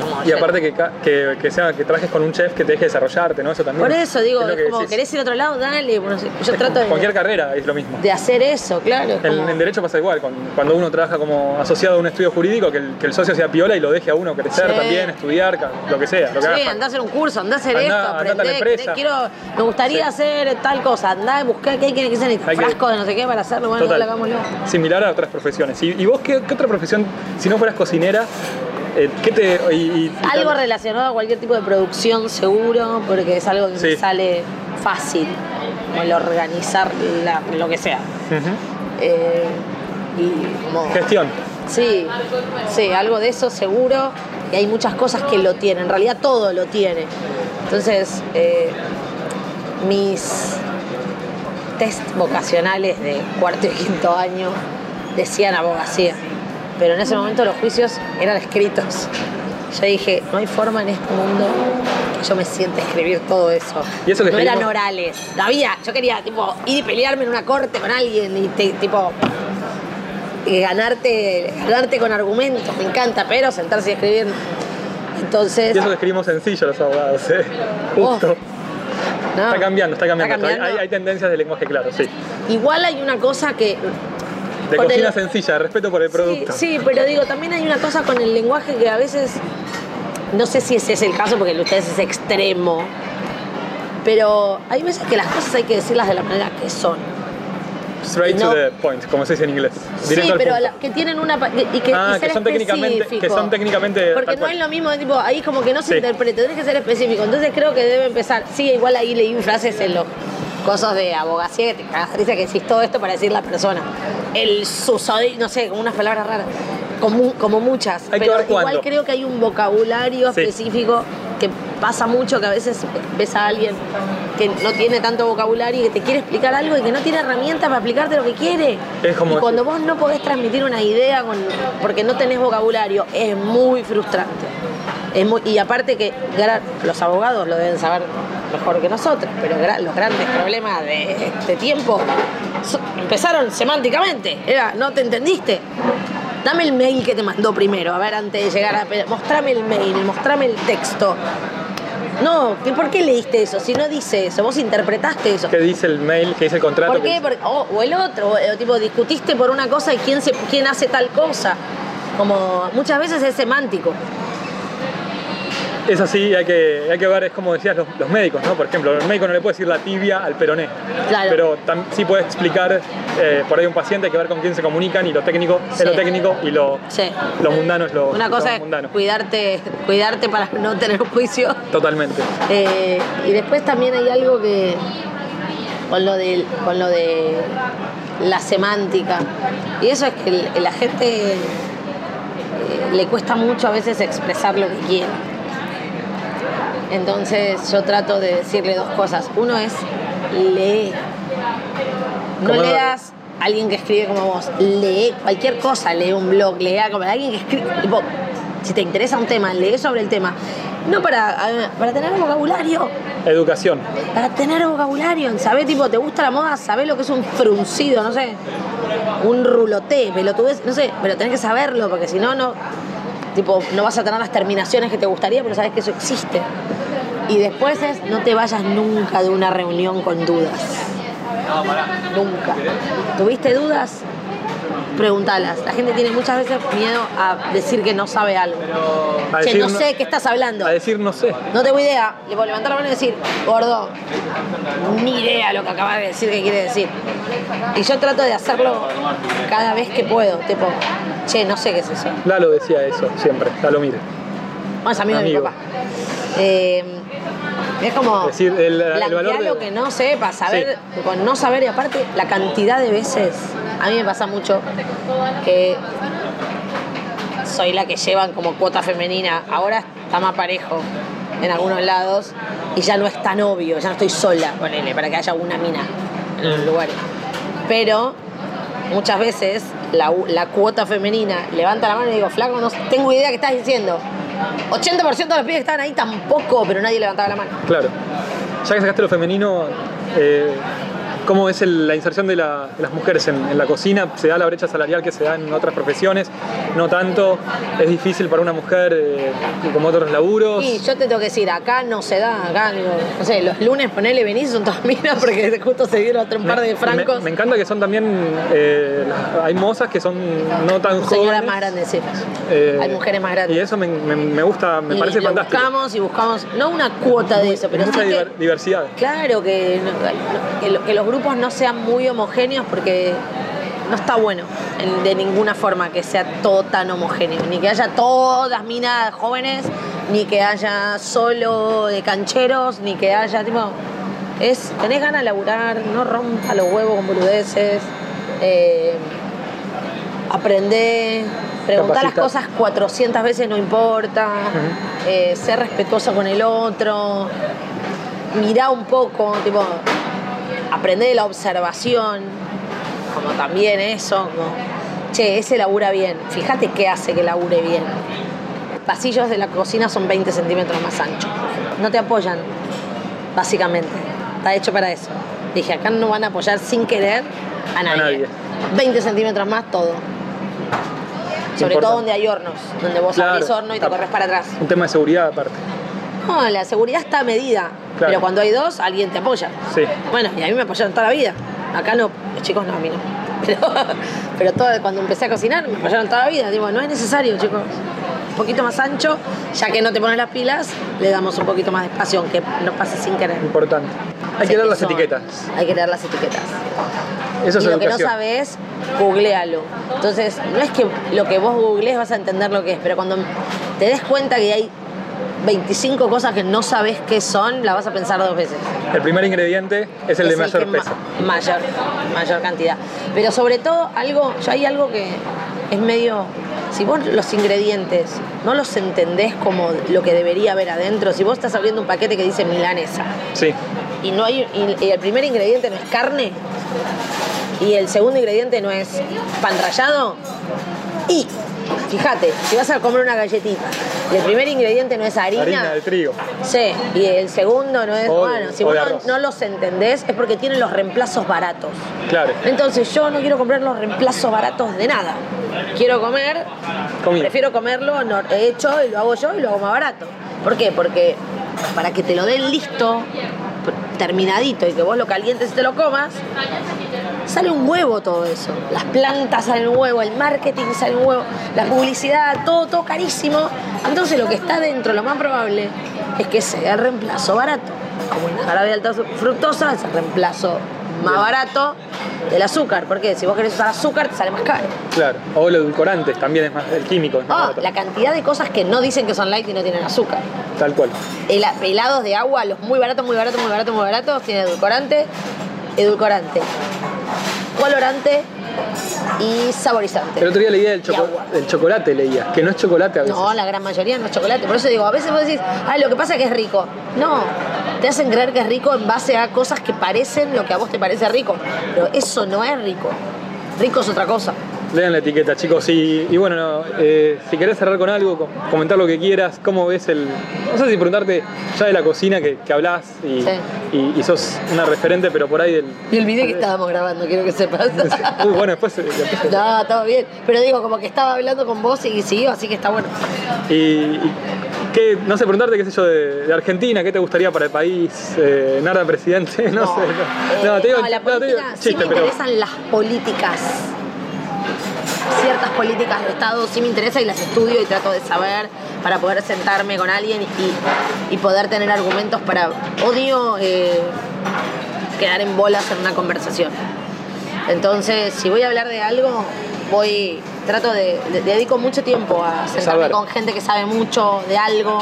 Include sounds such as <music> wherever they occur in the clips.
como Y aparte que, que, que sea, que trabajes con un chef que te deje desarrollarte, ¿no? Eso también. Por eso digo, es lo es que como, decís. ¿querés ir a otro lado? Dale. Bueno, yo Es trato Cualquier de, carrera es lo mismo. de hacer eso, claro. En, como- en derecho pasa igual, cuando uno trabaja como asociado a un estudio jurídico, que el, que el socio sea piola y lo deje a uno crecer Sí. también, estudiar, lo que sea. Lo que Sí, andá a hacer un curso, andá a hacer Andá- esto, aprender, quiero, me gustaría Sí. hacer tal cosa, andá a buscar qué hay que hacer, Hay que- frasco de no sé qué para hacerlo, bueno, Total. hagámoslo. Similar a otras profesiones. ¿Y, y vos qué, qué otra profesión, si no fueras cocinera, eh, qué te. y- y- Algo relacionado a cualquier tipo de producción seguro, porque es algo que Sí. me sale fácil, como el organizar la- lo que sea. Eh, y como... Gestión. Sí, sí, algo de eso seguro. Y hay muchas cosas que lo tienen. En realidad todo lo tiene. Entonces, eh, mis test vocacionales de cuarto y quinto año decían abogacía. Pero en ese momento los juicios eran escritos. Yo dije, no hay forma en este mundo que yo me sienta escribir todo eso. ¿Y eso no eran orales. No había. Yo quería tipo ir y pelearme en una corte con alguien y te- tipo y ganarte, ganarte con argumentos, me encanta, pero sentarse y escribir. Entonces, Y eso que escribimos sencillo los abogados, ¿eh? Oh, Justo. no, Está cambiando, está cambiando. Está cambiando. Hay, hay tendencias de lenguaje claro, sí. igual hay una cosa que... De con cocina el- sencilla, respeto por el producto. sí, pero digo, también hay una cosa con el lenguaje que a veces, no sé si ese es el caso porque el de ustedes es extremo, pero hay veces que las cosas hay que decirlas de la manera que son. Straight No. to the point, como se dice en inglés. Sí, Directo pero la- que tienen una y que, Ah, y ser que son técnicamente- que son técnicamente porque no cual. es lo mismo tipo ahí como que no se Sí. interpreta tienes que ser específico entonces creo que debe empezar sí igual ahí leí frases en los cosas de abogacía que te cagas que decís todo esto para decir la persona el susodi no sé como unas palabras raras como, como muchas Hay pero igual creo que hay un vocabulario Sí. específico que pasa mucho que a veces ves a alguien que no tiene tanto vocabulario y que te quiere explicar algo y que no tiene herramientas para explicarte lo que quiere. Es como- y cuando vos no podés transmitir una idea con- porque no tenés vocabulario, es muy frustrante. Es muy- y aparte que los abogados lo deben saber mejor que nosotros, pero los grandes problemas de este tiempo so- empezaron semánticamente. Era, no te entendiste. Dame el mail que te mandó primero, a ver, antes de llegar a... Mostrame el mail, mostrame el texto. No, ¿que ¿por qué leíste eso? Si no dice eso, vos interpretaste eso. ¿Qué dice el mail? ¿Qué dice el contrato? ¿Por ¿Qué? Porque- o, o el otro, o, o tipo, discutiste por una cosa y quién, se, quién hace tal cosa. Como muchas veces es semántico. Es así, hay que, hay que ver, es como decías los, los médicos, ¿no? Por ejemplo, el médico no le puede decir la tibia al peroné, Claro. pero tam- sí puede explicar, eh, por ahí un paciente hay que ver con quién se comunican y lo técnico Sí. es lo técnico y lo, Sí. lo mundano es lo, Una lo cosa es mundano. cuidarte, cuidarte para no tener juicio. Totalmente. Eh, y después también hay algo que con lo de con lo de la semántica y eso es que la gente eh, le cuesta mucho a veces expresar lo que quiere entonces yo trato de decirle dos cosas uno es lee no leas a alguien que escribe como vos lee cualquier cosa lee un blog lee algo alguien que escribe tipo si te interesa un tema lee sobre el tema no para, para tener vocabulario Educación. para tener vocabulario, ¿sabés? Tipo, ¿te gusta la moda? ¿Sabés lo que es un fruncido? No sé. Un ruloté, pelotudez, no sé, pero tenés que saberlo, porque si no, no. Tipo, no vas a tener las terminaciones que te gustaría, pero sabes que eso existe. Y después es, no te vayas nunca de una reunión con dudas. Nunca. ¿Tuviste dudas? Preguntalas. La gente tiene muchas veces miedo a decir que no sabe algo. A Che, decir no sé qué estás hablando. A decir no sé. No tengo idea. Le puedo levantar la mano y decir, gordo, ni idea lo que acabas de decir que quiere decir. Y yo trato de hacerlo cada vez que puedo. Tipo, che, no sé qué es eso. Lalo decía eso siempre. Lalo mire. Bueno, es amigo, de mi Amigo. papá. Eh, es como Decir, el- el valor de- lo que no sepa, saber, con no saber y aparte la cantidad de veces, a mí me pasa mucho que soy la que llevan como cuota femenina, ahora está más parejo en algunos lados y ya no es tan obvio, ya no estoy sola, ponele, para que haya una mina en los lugares. Pero muchas veces la, la cuota femenina levanta la mano y digo, flaco, no tengo idea qué estás diciendo. 80% de los pibes que estaban ahí tampoco, pero nadie levantaba la mano. Claro. Ya que sacaste lo femenino, eh, cómo es el- la inserción de, la- de las mujeres en, en la cocina, se da la brecha salarial que se da en otras profesiones, no tanto, es difícil para una mujer eh, como otros laburos. Y yo te tengo que decir, acá no se da, acá, digo, no sé, los lunes ponele venís son todas minas porque <laughs> justo se dieron otro par de francos. Me, me encanta que son también, eh, hay mozas que son no tan jóvenes. Señoras más grandes, sí. eh, Hay mujeres más grandes. Y eso me, me- me gusta, me Y parece fantástico. buscamos y buscamos, no una cuota de eso, pero Mucha sí que, diversidad. claro que, que, que los grupos no sean muy homogéneos porque no está bueno en- de ninguna forma que sea todo tan homogéneo, ni que haya todas minas jóvenes, ni que haya solo de cancheros, ni que haya tipo es tenés ganas de laburar, no rompa los huevos con boludeces, eh, aprender, preguntar las cosas 400 veces no importa, eh, ser respetuoso con el otro, mirá un poco, tipo, aprender de la observación, como también eso, como, che, ese labura bien, fíjate qué hace que labure bien. Los pasillos de la cocina son 20 centímetros más anchos, no te apoyan, básicamente, está hecho para eso. Dije, acá no van a apoyar sin querer a nadie. nadie. 20 centímetros más todo. Sobre Importante. todo donde hay hornos, donde vos Claro, abrís horno y te corres para atrás. Un tema de seguridad aparte. No, la seguridad está medida, Claro. pero cuando hay dos, alguien te apoya. Sí. Bueno, y a mí me apoyaron toda la vida. Acá no, los chicos no, a mí no. <laughs> Pero, pero todo, cuando empecé a cocinar, me apoyaron toda la vida. Digo, no es necesario, chicos. Un poquito más ancho, ya que no te pones las pilas, le damos un poquito más de espacio, aunque no pase sin querer. Importante. Hay Sí, que leer las etiquetas. Hay que leer las etiquetas. Eso es y lo que no sabes, googlealo. Entonces, no es que lo que vos googlees vas a entender lo que es, pero cuando te des cuenta que hay 25 cosas que no sabes qué son, la vas a pensar dos veces. El primer ingrediente es el de mayor ma- peso. mayor, mayor cantidad. Pero sobre todo, algo, ya hay algo que es medio. Si vos los ingredientes no los entendés como lo que debería haber adentro, si vos estás abriendo un paquete que dice milanesa Sí. y no hay y, y el primer ingrediente no es carne y el segundo ingrediente no es pan rallado y fíjate si vas a comer una galletita el primer ingrediente no es harina, Harina de trigo. sí y el segundo no es O bueno si vos no, los entendés es porque tienen los reemplazos baratos Claro. entonces yo no quiero comprar los reemplazos baratos de nada quiero comer Comida. prefiero comerlo no- hecho y lo hago yo y lo hago más barato ¿por qué? porque para que te lo den listo terminadito y que vos lo calientes y te lo comas, sale un huevo todo eso. Las plantas salen un huevo, el marketing sale un huevo, la publicidad, todo, todo carísimo. Entonces lo que está dentro, lo más probable, es que sea el reemplazo barato. Como el jarabe de alta fructosa es el reemplazo más barato del azúcar. Porque si vos querés usar azúcar, te sale más caro. Claro. O los edulcorantes también es más, el químico es más Ah, barato. la cantidad de cosas que no dicen que son light y no tienen azúcar. Tal cual. Hela- helados de agua, los muy baratos, muy baratos, muy baratos, muy baratos, tiene edulcorante, edulcorante, colorante y saborizante. El otro día leía del, choco- del chocolate, leía, que no es chocolate a veces. No, la gran mayoría no es chocolate. Por eso digo, a veces vos decís, ah, lo que pasa es que es rico. No, te hacen creer que es rico en base a cosas que parecen lo que a vos te parece rico. Pero eso no es rico. Rico es otra cosa. Lean la etiqueta, chicos. Y, y bueno, no, eh, si querés cerrar con algo, com- comentar lo que quieras, cómo ves el. No sé si preguntarte ya de la cocina que, que hablas y, Sí. y- y sos una referente, pero por ahí del. Y el video que estábamos grabando, quiero que sepas. <laughs> Uy, bueno, después. eh, después- No, todo bien. Pero digo, como que estaba hablando con vos y siguió, así que está bueno. Y, qué, no sé, preguntarte, qué sé yo, de, de Argentina, ¿qué te gustaría para el país? Eh, Nara presidente, <laughs> no, sé. eh, No, te digo, no, la no, te digo política, sí chiste, me pero. interesan las políticas. Ciertas políticas de Estado sí me interesa y las estudio y trato de saber para poder sentarme con alguien y, y poder tener argumentos para. Odio eh, quedar en bolas en una conversación. Entonces, si voy a hablar de algo, voy. Trato de. de- dedico mucho tiempo a sentarme Saber. con gente que sabe mucho de algo,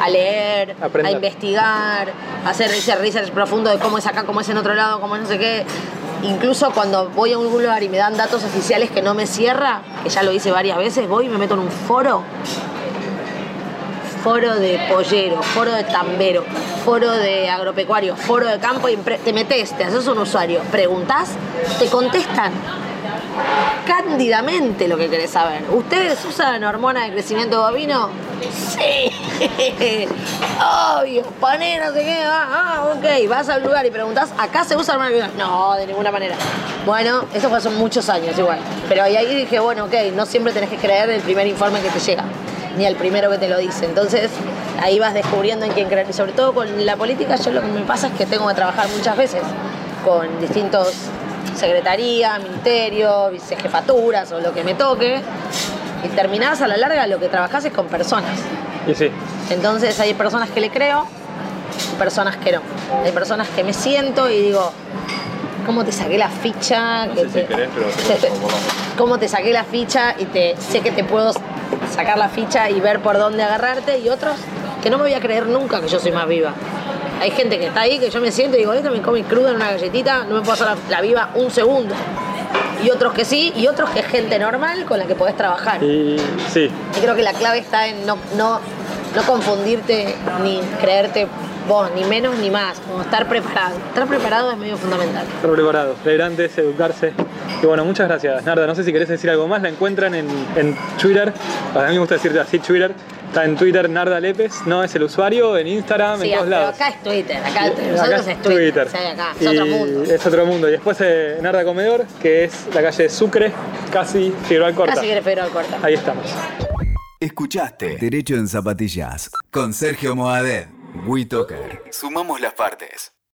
a leer, Aprender. a investigar, a hacer ese research profundo de cómo es acá, cómo es en otro lado, cómo es no sé qué. Incluso cuando voy a un lugar y me dan datos oficiales que no me cierra, que ya lo hice varias veces, voy y me meto en un foro. Foro de pollero, foro de tambero, foro de agropecuario, foro de campo y te metes, te haces un usuario, preguntas, te contestan. cándidamente lo que querés saber. ¿Ustedes usan hormona de crecimiento bovino? Sí. Obvio. Pané, no sé qué. Ah, ok. Vas al lugar y preguntas, ¿acá se usa de crecimiento? No, de ninguna manera. Bueno, eso fue hace muchos años igual. Pero ahí dije, bueno, ok, no siempre tenés que creer el primer informe que te llega ni al primero que te lo dice. Entonces ahí vas descubriendo en quién creer. Y sobre todo con la política, yo lo que me pasa es que tengo que trabajar muchas veces con distintos secretarías, ministerios, vicejefaturas o lo que me toque. Y terminás a la larga lo que trabajás es con personas. Y sí. Entonces hay personas que le creo personas que no. Hay personas que me siento y digo, ¿cómo te saqué la ficha? No que sé si te- querés, pero <laughs> te- ¿Cómo te saqué la ficha y te sé que te puedo sacar la ficha y ver por dónde agarrarte? Y otros que no me voy a creer nunca que yo soy más viva. Hay gente que está ahí que yo me siento y digo, esta me come cruda en una galletita, no me puedo hacer la, la viva un segundo. Y otros que sí, y otros que es gente normal con la que podés trabajar. Y sí, Y creo que la clave está en no, no, no confundirte ni creerte vos, ni menos ni más, como estar preparado. Estar preparado es medio fundamental. estar preparados, leer antes, educarse. Y bueno, muchas gracias, Narda. No sé si querés decir algo más. La encuentran en, en Twitter. A mí me gusta decirte así, Twitter. Está en Twitter Narda Lepes, no es el usuario, en Instagram, Sí, en todos pero lados. acá es Twitter, acá, nosotros es Twitter. Acá, es Y otro mundo. Es otro mundo. Y después eh, Narda Comedor, que es la calle Sucre, casi Figueroa Corta. Casi al corta. Ahí estamos. Escuchaste Derecho en Zapatillas con Sergio Moadet. WeToker. Sumamos las partes.